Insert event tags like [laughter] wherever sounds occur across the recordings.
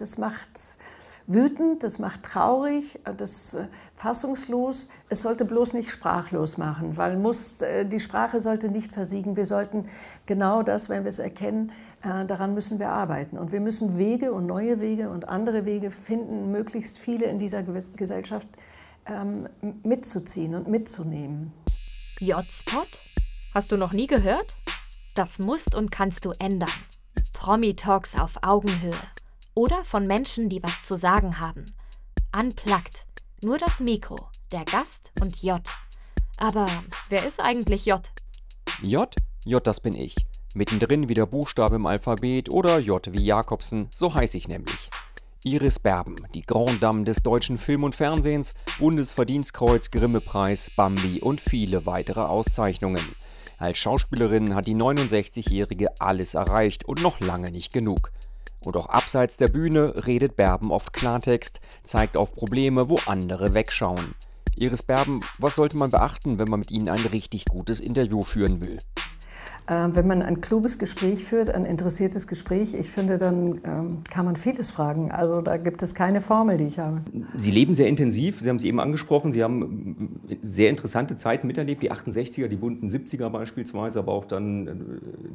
das macht wütend, das macht traurig, das äh, fassungslos. Es sollte bloß nicht sprachlos machen, weil muss, äh, die Sprache sollte nicht versiegen. Wir sollten genau das, wenn wir es erkennen, äh, daran müssen wir arbeiten. Und wir müssen Wege und neue Wege und andere Wege finden, möglichst viele in dieser Gesellschaft ähm, mitzuziehen und mitzunehmen. J-Spot? Hast du noch nie gehört? Das musst und kannst du ändern. Promi-Talks auf Augenhöhe oder von Menschen, die was zu sagen haben. Unplugged. Nur das Mikro, der Gast und J. Aber wer ist eigentlich J? J? J, das bin ich. Mittendrin wie der Buchstabe im Alphabet oder J wie Jakobsen, so heiße ich nämlich. Iris Berben, die Grand Dame des deutschen Film- und Fernsehens, Bundesverdienstkreuz, Grimme-Preis, Bambi und viele weitere Auszeichnungen. Als Schauspielerin hat die 69-Jährige alles erreicht und noch lange nicht genug. Und auch abseits der Bühne redet Berben oft Klartext, zeigt auf Probleme, wo andere wegschauen. Iris Berben, was sollte man beachten, wenn man mit Ihnen ein richtig gutes Interview führen will? Äh, wenn man ein kluges Gespräch führt, ein interessiertes Gespräch, ich finde, dann ähm, kann man vieles fragen. Also da gibt es keine Formel, die ich habe. Sie leben sehr intensiv, Sie haben es eben angesprochen, Sie haben äh, sehr interessante Zeiten miterlebt, die 68er, die bunten 70er beispielsweise, aber auch dann äh,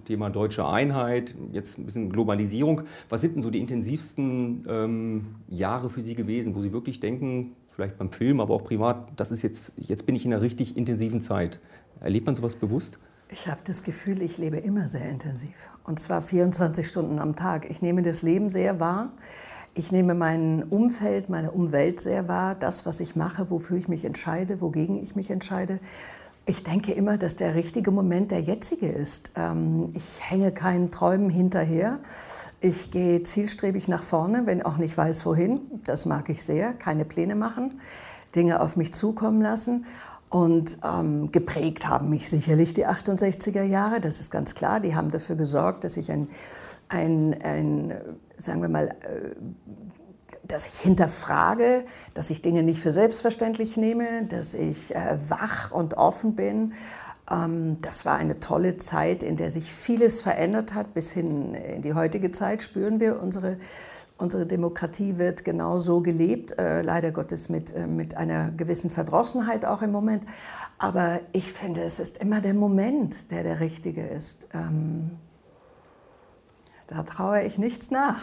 Thema deutsche Einheit, jetzt ein bisschen Globalisierung. Was sind denn so die intensivsten ähm, Jahre für Sie gewesen, wo Sie wirklich denken, vielleicht beim Film, aber auch privat, das ist jetzt, jetzt bin ich in einer richtig intensiven Zeit. Erlebt man sowas bewusst? Ich habe das Gefühl, ich lebe immer sehr intensiv. Und zwar 24 Stunden am Tag. Ich nehme das Leben sehr wahr. Ich nehme mein Umfeld, meine Umwelt sehr wahr. Das, was ich mache, wofür ich mich entscheide, wogegen ich mich entscheide. Ich denke immer, dass der richtige Moment der jetzige ist. Ähm, ich hänge keinen Träumen hinterher. Ich gehe zielstrebig nach vorne, wenn auch nicht weiß, wohin. Das mag ich sehr. Keine Pläne machen, Dinge auf mich zukommen lassen. Und ähm, geprägt haben mich sicherlich die 68er Jahre, das ist ganz klar. Die haben dafür gesorgt, dass ich ein, ein, ein sagen wir mal, äh, dass ich hinterfrage, dass ich Dinge nicht für selbstverständlich nehme, dass ich äh, wach und offen bin. Ähm, das war eine tolle Zeit, in der sich vieles verändert hat. Bis hin in die heutige Zeit spüren wir unsere Unsere Demokratie wird genau so gelebt, äh, leider Gottes mit, äh, mit einer gewissen Verdrossenheit auch im Moment. Aber ich finde, es ist immer der Moment, der der richtige ist. Ähm, da traue ich nichts nach.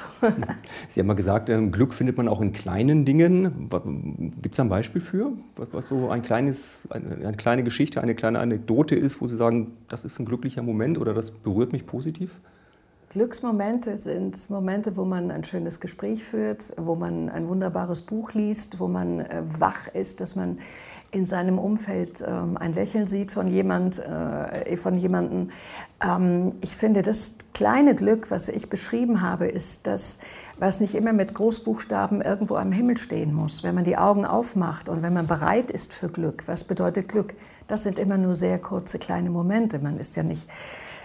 [laughs] Sie haben mal gesagt, ähm, Glück findet man auch in kleinen Dingen. Gibt es ein Beispiel für, was so ein kleines, eine, eine, kleine Geschichte, eine kleine Anekdote ist, wo Sie sagen, das ist ein glücklicher Moment oder das berührt mich positiv? Glücksmomente sind Momente, wo man ein schönes Gespräch führt, wo man ein wunderbares Buch liest, wo man äh, wach ist, dass man in seinem Umfeld ähm, ein Lächeln sieht von, jemand, äh, von jemandem. Ähm, ich finde, das kleine Glück, was ich beschrieben habe, ist das, was nicht immer mit Großbuchstaben irgendwo am Himmel stehen muss. Wenn man die Augen aufmacht und wenn man bereit ist für Glück, was bedeutet Glück? Das sind immer nur sehr kurze kleine Momente. Man ist ja nicht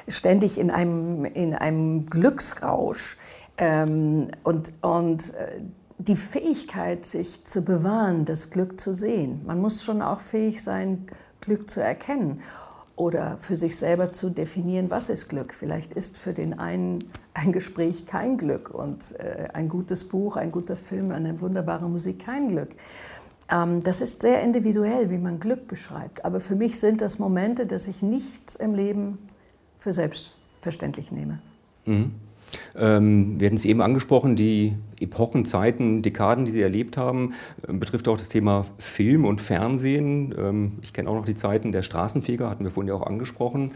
ständig in einem, in einem Glücksrausch. Ähm, und, und äh, die Fähigkeit, sich zu bewahren, das Glück zu sehen. Man muss schon auch fähig sein, Glück zu erkennen oder für sich selber zu definieren, was ist Glück. Vielleicht ist für den einen ein Gespräch kein Glück und äh, ein gutes Buch, ein guter Film, eine wunderbare Musik kein Glück. Ähm, das ist sehr individuell, wie man Glück beschreibt. Aber für mich sind das Momente, dass ich nichts im Leben für selbstverständlich nehme. Mhm. Ähm, wir hatten es eben angesprochen, die Epochen, Zeiten, Dekaden, die Sie erlebt haben, äh, betrifft auch das Thema Film und Fernsehen. Ähm, ich kenne auch noch die Zeiten der Straßenfeger, hatten wir vorhin ja auch angesprochen.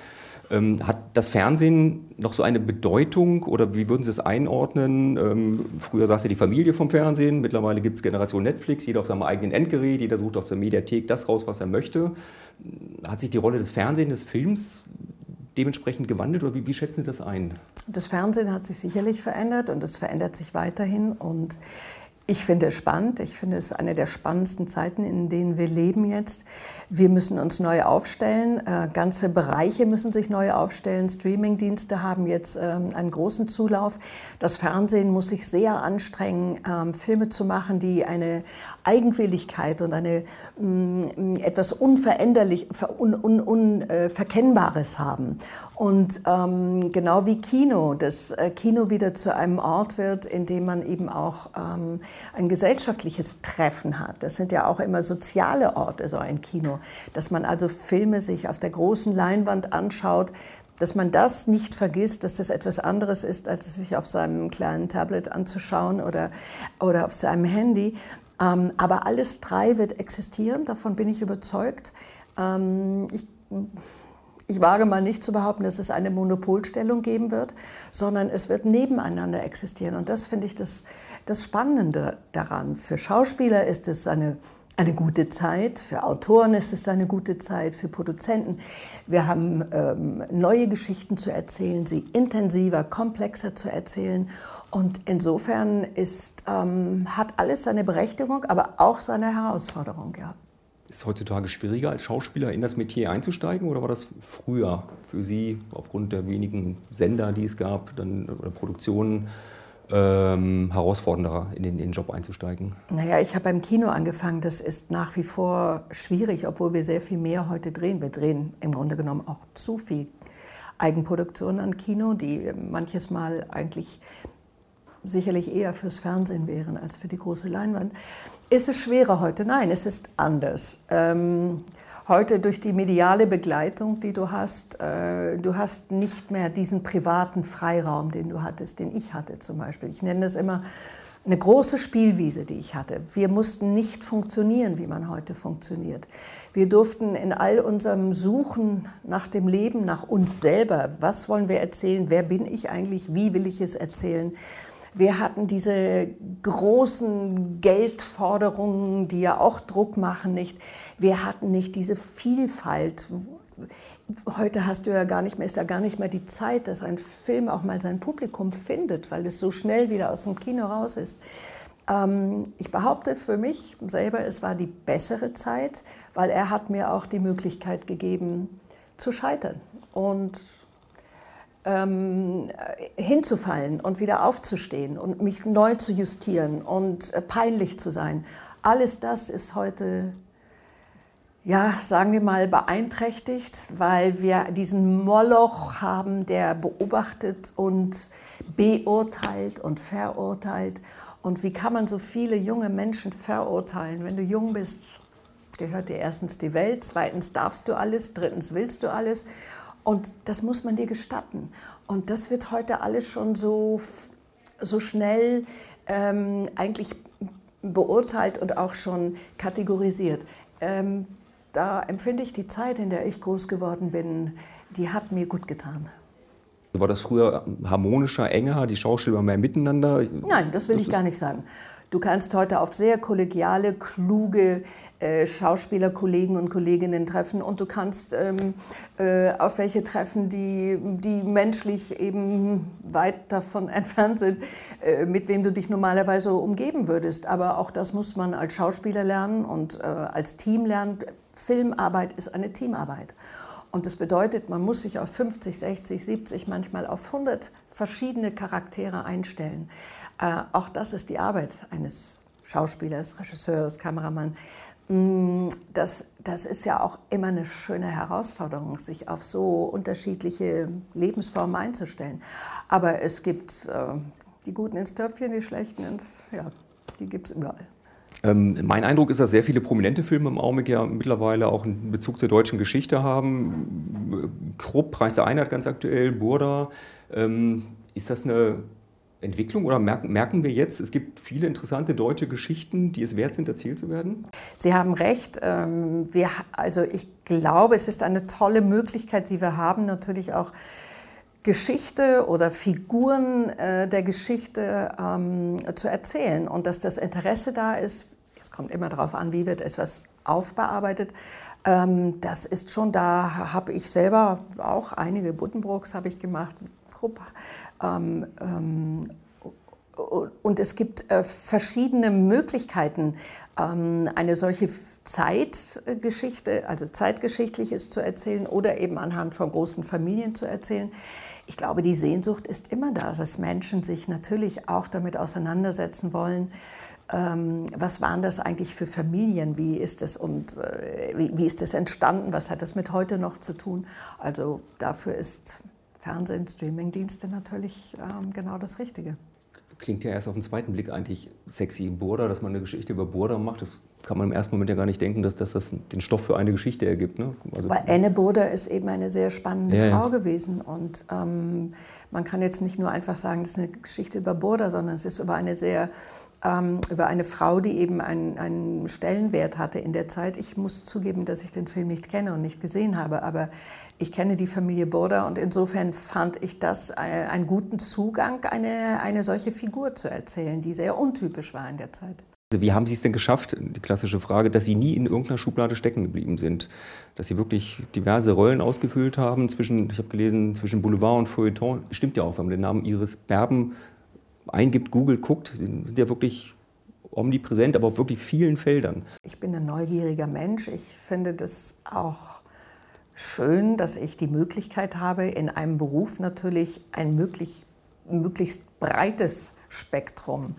Ähm, hat das Fernsehen noch so eine Bedeutung oder wie würden Sie es einordnen? Ähm, früher saß ja die Familie vom Fernsehen, mittlerweile gibt es Generation Netflix, jeder auf seinem eigenen Endgerät, jeder sucht aus der Mediathek das raus, was er möchte. Hat sich die Rolle des Fernsehens, des Films dementsprechend gewandelt oder wie, wie schätzen Sie das ein? Das Fernsehen hat sich sicherlich verändert und es verändert sich weiterhin und ich finde es spannend. Ich finde es eine der spannendsten Zeiten, in denen wir leben jetzt. Wir müssen uns neu aufstellen. Äh, ganze Bereiche müssen sich neu aufstellen. Streamingdienste haben jetzt ähm, einen großen Zulauf. Das Fernsehen muss sich sehr anstrengen, ähm, Filme zu machen, die eine Eigenwilligkeit und eine mh, mm, etwas unveränderlich, un, un, Unverkennbares un, äh, haben. Und ähm, genau wie Kino, dass äh, Kino wieder zu einem Ort wird, in dem man eben auch ähm, ein gesellschaftliches Treffen hat. Das sind ja auch immer soziale Orte, so ein Kino. Dass man also Filme sich auf der großen Leinwand anschaut, dass man das nicht vergisst, dass das etwas anderes ist, als es sich auf seinem kleinen Tablet anzuschauen oder, oder auf seinem Handy. Ähm, aber alles drei wird existieren, davon bin ich überzeugt. Ähm, ich, ich wage mal nicht zu behaupten, dass es eine Monopolstellung geben wird, sondern es wird nebeneinander existieren. Und das finde ich das, das Spannende daran. Für Schauspieler ist es eine eine gute Zeit, für Autoren ist es eine gute Zeit, für Produzenten. Wir haben ähm, neue Geschichten zu erzählen, sie intensiver, komplexer zu erzählen. Und insofern ist, ähm, hat alles seine Berechtigung, aber auch seine Herausforderung. Ja. Ist es heutzutage schwieriger, als Schauspieler in das Metier einzusteigen oder war das früher für Sie aufgrund der wenigen Sender, die es gab, dann, oder Produktionen? ähm, herausfordernder, in den, in den, Job einzusteigen? Naja, ich habe beim Kino angefangen. Das ist nach wie vor schwierig, obwohl wir sehr viel mehr heute drehen. Wir drehen im Grunde genommen auch zu viel Eigenproduktion an Kino, die manches Mal eigentlich sicherlich eher fürs Fernsehen wären als für die große Leinwand. Ist es schwerer heute? Nein, es ist anders. Ähm, heute durch die mediale Begleitung, die du hast, äh, du hast nicht mehr diesen privaten Freiraum, den du hattest, den ich hatte zum Beispiel. Ich nenne das immer eine große Spielwiese, die ich hatte. Wir mussten nicht funktionieren, wie man heute funktioniert. Wir durften in all unserem Suchen nach dem Leben, nach uns selber, was wollen wir erzählen, wer bin ich eigentlich, wie will ich es erzählen, wir hatten diese großen Geldforderungen, die ja auch Druck machen, nicht. Wir hatten nicht diese Vielfalt. Heute hast du ja gar nicht mehr, ist ja gar nicht mehr die Zeit, dass ein Film auch mal sein Publikum findet, weil es so schnell wieder aus dem Kino raus ist. Ähm, ich behaupte für mich selber, es war die bessere Zeit, weil er hat mir auch die Möglichkeit gegeben, zu scheitern und ähm, hinzufallen und wieder aufzustehen und mich neu zu justieren und äh, peinlich zu sein. Alles das ist heute ja, sagen wir mal, beeinträchtigt, weil wir diesen Moloch haben, der beobachtet und beurteilt und verurteilt. Und wie kann man so viele junge Menschen verurteilen? Wenn du jung bist, gehört dir erstens die Welt, zweitens darfst du alles, drittens willst du alles. Und das muss man dir gestatten. Und das wird heute alles schon so, so schnell ähm, eigentlich beurteilt und auch schon kategorisiert. Ähm, da empfinde ich die Zeit, in der ich groß geworden bin, die hat mir gut getan. War das früher harmonischer, enger, die Schauspieler mehr miteinander? Nein, das will das ich gar nicht sagen. Du kannst heute auf sehr kollegiale, kluge äh, Schauspielerkollegen und Kolleginnen treffen und du kannst ähm, äh, auf welche treffen, die, die menschlich eben weit davon [laughs] entfernt sind, äh, mit wem du dich normalerweise umgeben würdest. Aber auch das muss man als Schauspieler lernen und äh, als Team lernen. Filmarbeit ist eine Teamarbeit. Und das bedeutet, man muss sich auf 50, 60, 70, manchmal auf 100 verschiedene Charaktere einstellen. Äh, auch das ist die Arbeit eines Schauspielers, Regisseurs, Kameramann. Mm, das, das ist ja auch immer eine schöne Herausforderung, sich auf so unterschiedliche Lebensformen einzustellen. Aber es gibt äh, die Guten ins Töpfchen, die Schlechten ins, ja, die gibt es überall. Ähm, mein Eindruck ist, dass sehr viele prominente Filme im Augenblick ja mittlerweile auch einen Bezug zur deutschen Geschichte haben. Krupp, Preis der Einheit ganz aktuell, Burda. Ähm, ist das eine Entwicklung oder merken, merken wir jetzt, es gibt viele interessante deutsche Geschichten, die es wert sind, erzählt zu werden? Sie haben recht. Ähm, wir, also ich glaube, es ist eine tolle Möglichkeit, die wir haben, natürlich auch Geschichte oder Figuren äh, der Geschichte ähm, zu erzählen und dass das Interesse da ist. Es kommt immer darauf an, wie wird etwas aufbearbeitet. Ähm, das ist schon da, habe ich selber auch einige Buddenbrooks habe ich gemacht. Ähm, ähm, und es gibt äh, verschiedene Möglichkeiten, ähm, eine solche Zeitgeschichte, also zeitgeschichtliches zu erzählen oder eben anhand von großen Familien zu erzählen. Ich glaube, die Sehnsucht ist immer da, dass Menschen sich natürlich auch damit auseinandersetzen wollen, ähm, was waren das eigentlich für Familien, wie ist das und äh, wie, ist das entstanden, was hat das mit heute noch zu tun. Also dafür ist Fernsehen, Streamingdienste natürlich ähm, genau das Richtige. Klingt ja erst auf den zweiten Blick eigentlich sexy. Burda, dass man eine Geschichte über Burda macht, das kann man im ersten Moment ja gar nicht denken, dass, dass das den Stoff für eine Geschichte ergibt. Ne? Also Aber Anne Burda ist eben eine sehr spannende ja, Frau ja. gewesen. Und ähm, man kann jetzt nicht nur einfach sagen, das ist eine Geschichte über Burda, sondern es ist über eine sehr ähm, über eine Frau, die eben einen, einen, Stellenwert hatte in der Zeit. Ich muss zugeben, dass ich den Film nicht kenne und nicht gesehen habe, aber ich kenne die Familie Burda und insofern fand ich das äh, einen guten Zugang, eine, eine solche Figur zu erzählen, die sehr untypisch war in der Zeit. Also wie haben Sie es denn geschafft, die klassische Frage, dass Sie nie in irgendeiner Schublade stecken geblieben sind? Dass Sie wirklich diverse Rollen ausgefüllt haben zwischen, ich habe gelesen, zwischen Boulevard und Feuilleton. Stimmt ja auch, wenn man den Namen Iris Berben eingibt, Google guckt, sind ja wirklich omnipräsent, aber auf wirklich vielen Feldern. Ich bin ein neugieriger Mensch. Ich finde das auch schön, dass ich die Möglichkeit habe, in einem Beruf natürlich ein möglich, möglichst breites Spektrum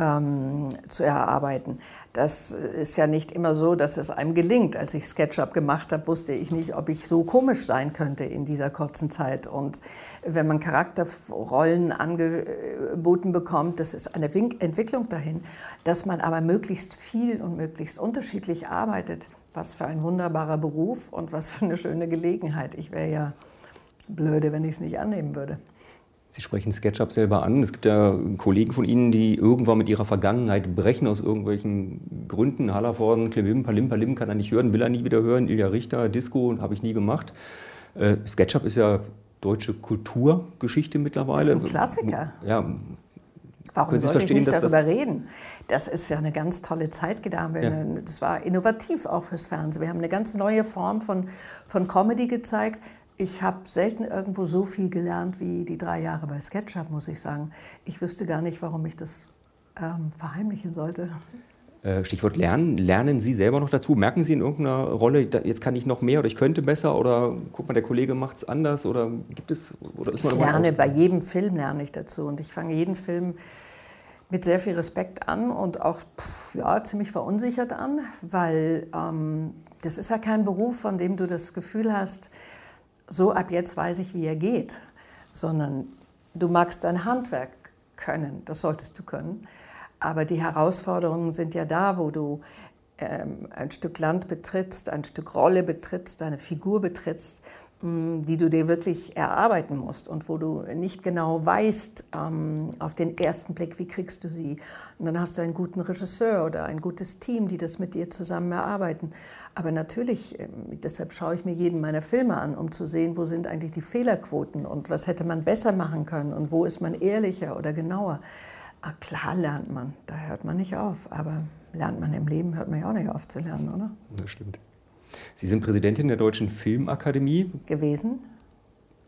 ähm, zu erarbeiten. Das ist ja nicht immer so, dass es einem gelingt. Als ich SketchUp gemacht habe, wusste ich nicht, ob ich so komisch sein könnte in dieser kurzen Zeit. Und wenn man Charakterrollen angeboten bekommt, das ist eine Entwicklung dahin, dass man aber möglichst viel und möglichst unterschiedlich arbeitet. Was für ein wunderbarer Beruf und was für eine schöne Gelegenheit. Ich wäre ja blöde, wenn ich es nicht annehmen würde. Sie sprechen SketchUp selber an. Es gibt ja Kollegen von Ihnen, die irgendwann mit ihrer Vergangenheit brechen aus irgendwelchen Gründen. Hallervorden, Klebim, Palim, Palim kann er nicht hören, will er nie wieder hören. Ilja Richter, Disco, habe ich nie gemacht. Äh, SketchUp ist ja deutsche Kulturgeschichte mittlerweile. Das ist ein Klassiker. Ja. Warum sollte ich nicht darüber reden? Das ist ja eine ganz tolle Zeit getan. Ja. Das war innovativ auch fürs Fernsehen. Wir haben eine ganz neue Form von, von Comedy gezeigt ich habe selten irgendwo so viel gelernt wie die drei Jahre bei SketchUp, muss ich sagen. Ich wüsste gar nicht, warum ich das ähm, verheimlichen sollte. Äh, Stichwort Lernen. Lernen Sie selber noch dazu? Merken Sie in irgendeiner Rolle, jetzt kann ich noch mehr oder ich könnte besser oder guck mal, der Kollege macht es anders oder gibt es oder ist man Ich lerne bei jedem Film lerne ich dazu und ich fange jeden Film mit sehr viel Respekt an und auch pff, ja, ziemlich verunsichert an, weil ähm, das ist ja kein Beruf, von dem du das Gefühl hast, so ab jetzt weiß ich, wie er geht, sondern du magst dein Handwerk können, das solltest du können. Aber die Herausforderungen sind ja da, wo du ähm, ein Stück Land betrittst, ein Stück Rolle betrittst, eine Figur betrittst, die du dir wirklich erarbeiten musst und wo du nicht genau weißt ähm, auf den ersten Blick, wie kriegst du sie. Und dann hast du einen guten Regisseur oder ein gutes Team, die das mit dir zusammen erarbeiten. Aber natürlich, ähm, deshalb schaue ich mir jeden meiner Filme an, um zu sehen, wo sind eigentlich die Fehlerquoten und was hätte man besser machen können und wo ist man ehrlicher oder genauer. Ah, klar lernt man, da hört man nicht auf, aber lernt man im Leben, hört man ja auch nicht auf zu lernen, oder? Das stimmt. Sie sind Präsidentin der Deutschen Filmakademie. Gewesen.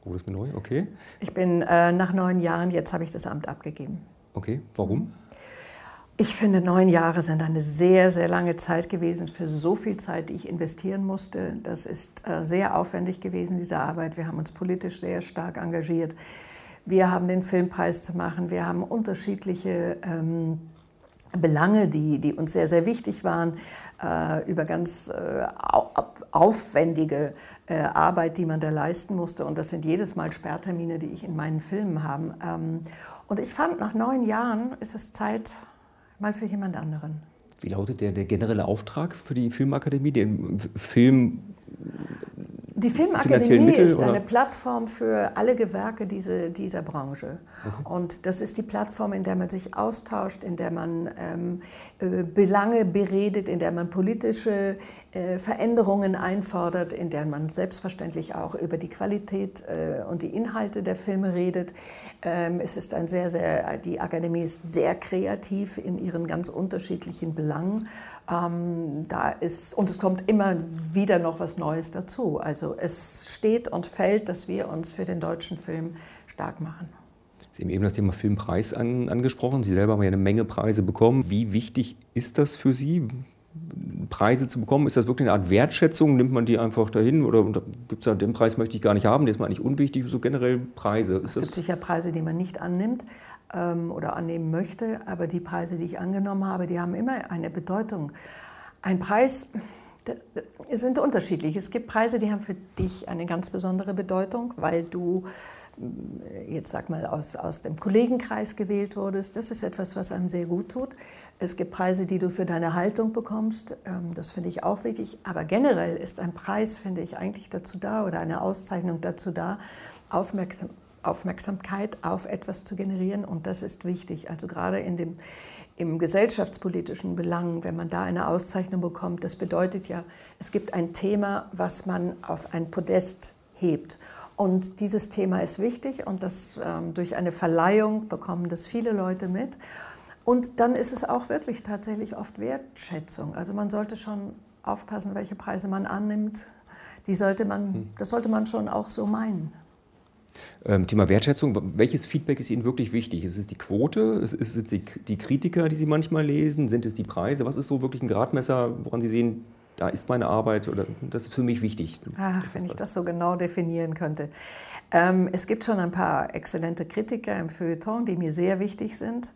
Oh, das ist mir neu, okay. Ich bin äh, nach neun Jahren, jetzt habe ich das Amt abgegeben. Okay, warum? Ich finde, neun Jahre sind eine sehr, sehr lange Zeit gewesen für so viel Zeit, die ich investieren musste. Das ist äh, sehr aufwendig gewesen, diese Arbeit. Wir haben uns politisch sehr stark engagiert. Wir haben den Filmpreis zu machen. Wir haben unterschiedliche ähm, Belange, die, die uns sehr, sehr wichtig waren, äh, über ganz äh, aufwendige äh, Arbeit, die man da leisten musste. Und das sind jedes Mal Sperrtermine, die ich in meinen Filmen habe. Ähm, und ich fand, nach neun Jahren ist es Zeit mal für jemand anderen. Wie lautet der, der generelle Auftrag für die Filmakademie, den Film die Filmakademie ist eine Plattform für alle Gewerke diese, dieser Branche. Okay. Und das ist die Plattform, in der man sich austauscht, in der man ähm, äh, Belange beredet, in der man politische äh, Veränderungen einfordert, in der man selbstverständlich auch über die Qualität äh, und die Inhalte der Filme redet. Ähm, es ist ein sehr, sehr, die Akademie ist sehr kreativ in ihren ganz unterschiedlichen Belangen. Ähm, da ist, und es kommt immer wieder noch was Neues dazu. Also es steht und fällt, dass wir uns für den deutschen Film stark machen. Sie haben eben das Thema Filmpreis an, angesprochen. Sie selber haben ja eine Menge Preise bekommen. Wie wichtig ist das für Sie, Preise zu bekommen? Ist das wirklich eine Art Wertschätzung? Nimmt man die einfach dahin? Oder gibt es da, den Preis möchte ich gar nicht haben, der ist mir eigentlich unwichtig, so generell Preise? Ist es gibt sicher Preise, die man nicht annimmt oder annehmen möchte, aber die Preise, die ich angenommen habe, die haben immer eine Bedeutung. Ein Preis sind unterschiedlich. Es gibt Preise, die haben für dich eine ganz besondere Bedeutung, weil du jetzt sag mal, aus, aus dem Kollegenkreis gewählt wurdest. Das ist etwas, was einem sehr gut tut. Es gibt Preise, die du für deine Haltung bekommst. Ähm, das finde ich auch wichtig. Aber generell ist ein Preis, finde ich, eigentlich dazu da oder eine Auszeichnung dazu da, Aufmerksam, Aufmerksamkeit auf etwas zu generieren. Und das ist wichtig. Also gerade in dem, im gesellschaftspolitischen Belang, wenn man da eine Auszeichnung bekommt, das bedeutet ja, es gibt ein Thema, was man auf ein Podest hebt. Und dieses Thema ist wichtig und das ähm, durch eine Verleihung bekommen das viele Leute mit. Und dann ist es auch wirklich tatsächlich oft Wertschätzung. Also man sollte schon aufpassen, welche Preise man annimmt. Die sollte man, hm. das sollte man schon auch so meinen. Ähm, Thema Wertschätzung, welches Feedback ist Ihnen wirklich wichtig? Ist es die Quote? Ist es die Kritiker, die Sie manchmal lesen? Sind es die Preise? Was ist so wirklich ein Gradmesser, woran Sie sehen, da ist meine Arbeit oder das ist für mich wichtig. Ach, wenn ich das so genau definieren könnte. Ähm, es gibt schon ein paar exzellente Kritiker im Feuilleton, die mir sehr wichtig sind.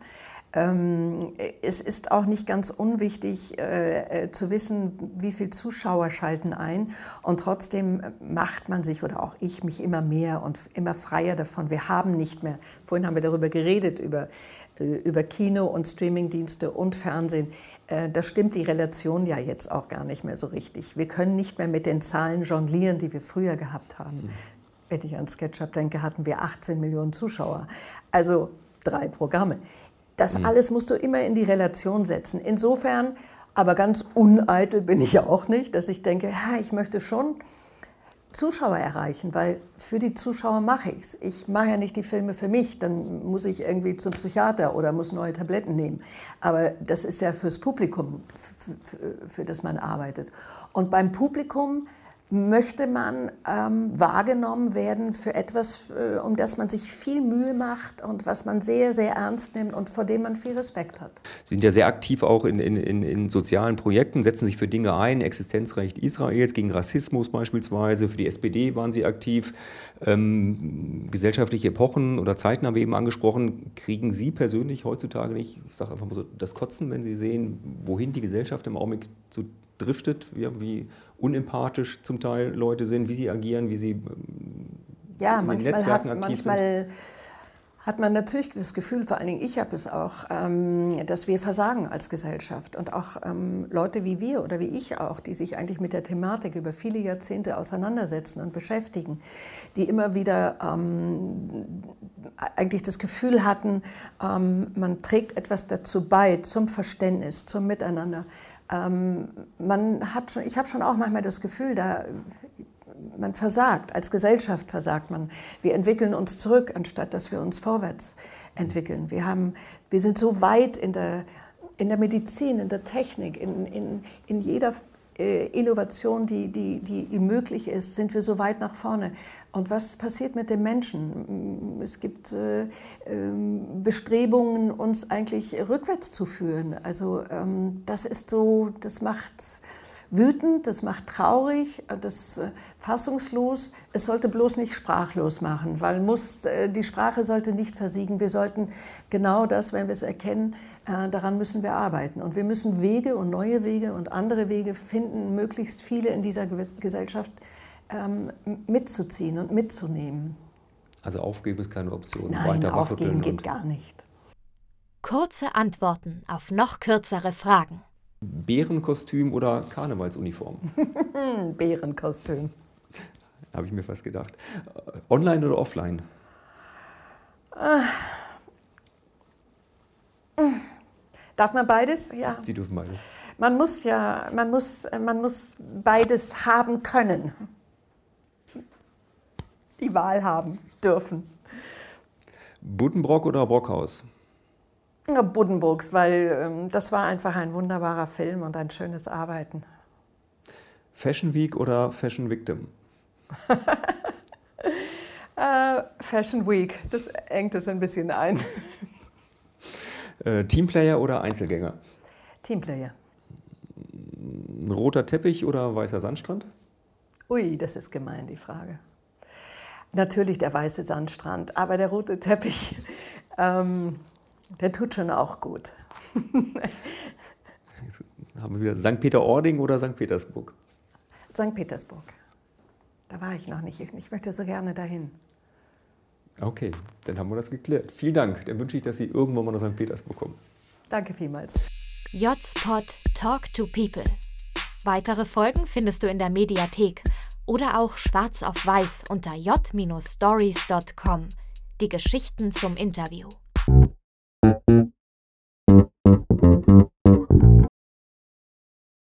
Ähm, es ist auch nicht ganz unwichtig äh, äh, zu wissen, wie viele Zuschauer schalten ein. Und trotzdem macht man sich oder auch ich mich immer mehr und immer freier davon. Wir haben nicht mehr, vorhin haben wir darüber geredet, über, äh, über Kino und Streamingdienste und Fernsehen. Äh, da stimmt die Relation ja jetzt auch gar nicht mehr so richtig. Wir können nicht mehr mit den Zahlen jonglieren, die wir früher gehabt haben. Mhm. Wenn ich an SketchUp denke, hatten wir 18 Millionen Zuschauer. Also drei Programme. Das mhm. alles musst du immer in die Relation setzen. Insofern, aber ganz uneitel bin ich ja auch nicht, dass ich denke, ja, ich möchte schon Zuschauer erreichen, weil für die Zuschauer mache ich es. Ich mache ja nicht die Filme für mich, dann muss ich irgendwie zum Psychiater oder muss neue Tabletten nehmen. Aber das ist ja fürs Publikum, für das man arbeitet. Und beim Publikum möchte man ähm, wahrgenommen werden für etwas, äh, um das man sich viel Mühe macht und was man sehr, sehr ernst nimmt und vor dem man viel Respekt hat. Sie sind ja sehr aktiv auch in, in, in, in sozialen Projekten, setzen sich für Dinge ein, Existenzrecht Israels gegen Rassismus beispielsweise, für die SPD waren Sie aktiv. Ähm, gesellschaftliche Epochen oder Zeiten haben wir eben angesprochen. Kriegen Sie persönlich heutzutage nicht, ich sage einfach mal so, das Kotzen, wenn Sie sehen, wohin die Gesellschaft im Augenblick so driftet, wie, unempathisch zum Teil Leute sind, wie sie agieren, wie sie ähm, ja, in manchmal Netzwerken hat, aktiv manchmal sind? Hat man natürlich das Gefühl, vor allen Dingen ich habe es auch, ähm, dass wir versagen als Gesellschaft. Und auch ähm, Leute wie wir oder wie ich auch, die sich eigentlich mit der Thematik über viele Jahrzehnte auseinandersetzen und beschäftigen, die immer wieder eigentlich das Gefühl hatten, man trägt etwas dazu bei, zum Verständnis, zum Miteinander. Ähm, man hat schon, ich habe schon auch manchmal das Gefühl, da man versagt, als Gesellschaft versagt man. Wir entwickeln uns zurück, anstatt dass wir uns vorwärts entwickeln. Wir, haben, wir sind so weit in der, in der Medizin, in der Technik, in, in, in jeder äh, Innovation, die, die, die möglich ist, sind wir so weit nach vorne. Und was passiert mit den Menschen? Es gibt äh, ähm, Bestrebungen, uns eigentlich rückwärts zu führen. Also ähm, das ist so, das macht wütend, das macht traurig, das äh, fassungslos. Es sollte bloß nicht sprachlos machen, weil muss, äh, die Sprache sollte nicht versiegen. Wir sollten genau das, wenn wir es erkennen, äh, daran müssen wir arbeiten. Und wir müssen Wege und neue Wege und andere Wege finden, möglichst viele in dieser Gesellschaft ähm, mitzuziehen und mitzunehmen. Also aufgeben ist keine Option. Nein, Weiter aufgeben geht gar nicht. Kurze Antworten auf noch kürzere Fragen. Bärenkostüm oder Karnevalsuniform? [laughs] Bärenkostüm. Habe ich mir fast gedacht. Online oder offline? Darf man beides? Ja. Sie dürfen beides. Man muss ja, man muss, man muss beides haben können. Die Wahl haben dürfen. Buddenbrock oder Brockhaus? Buddenbrooks, weil ähm, das war einfach ein wunderbarer Film und ein schönes Arbeiten. Fashion Week oder Fashion Victim? [laughs] äh, Fashion Week, das engt es ein bisschen ein. äh, Teamplayer oder Einzelgänger? Teamplayer. Roter Teppich oder weißer Sandstrand? Ui, das ist gemein, die Frage. Natürlich der weiße Sandstrand, aber der rote Teppich. [laughs] Ähm, der tut schon auch gut. [laughs] Haben wir wieder St. Peter-Ording oder St. Petersburg? St. Petersburg. Da war ich noch nicht. Ich möchte so gerne dahin. Okay, dann haben wir das geklärt. Vielen Dank. Dann wünsche ich, dass Sie irgendwann mal nach St. Peters bekommen. Danke vielmals. J-Spot Talk to People. Weitere Folgen findest du in der Mediathek oder auch schwarz auf weiß unter j-stories.com. Die Geschichten zum Interview.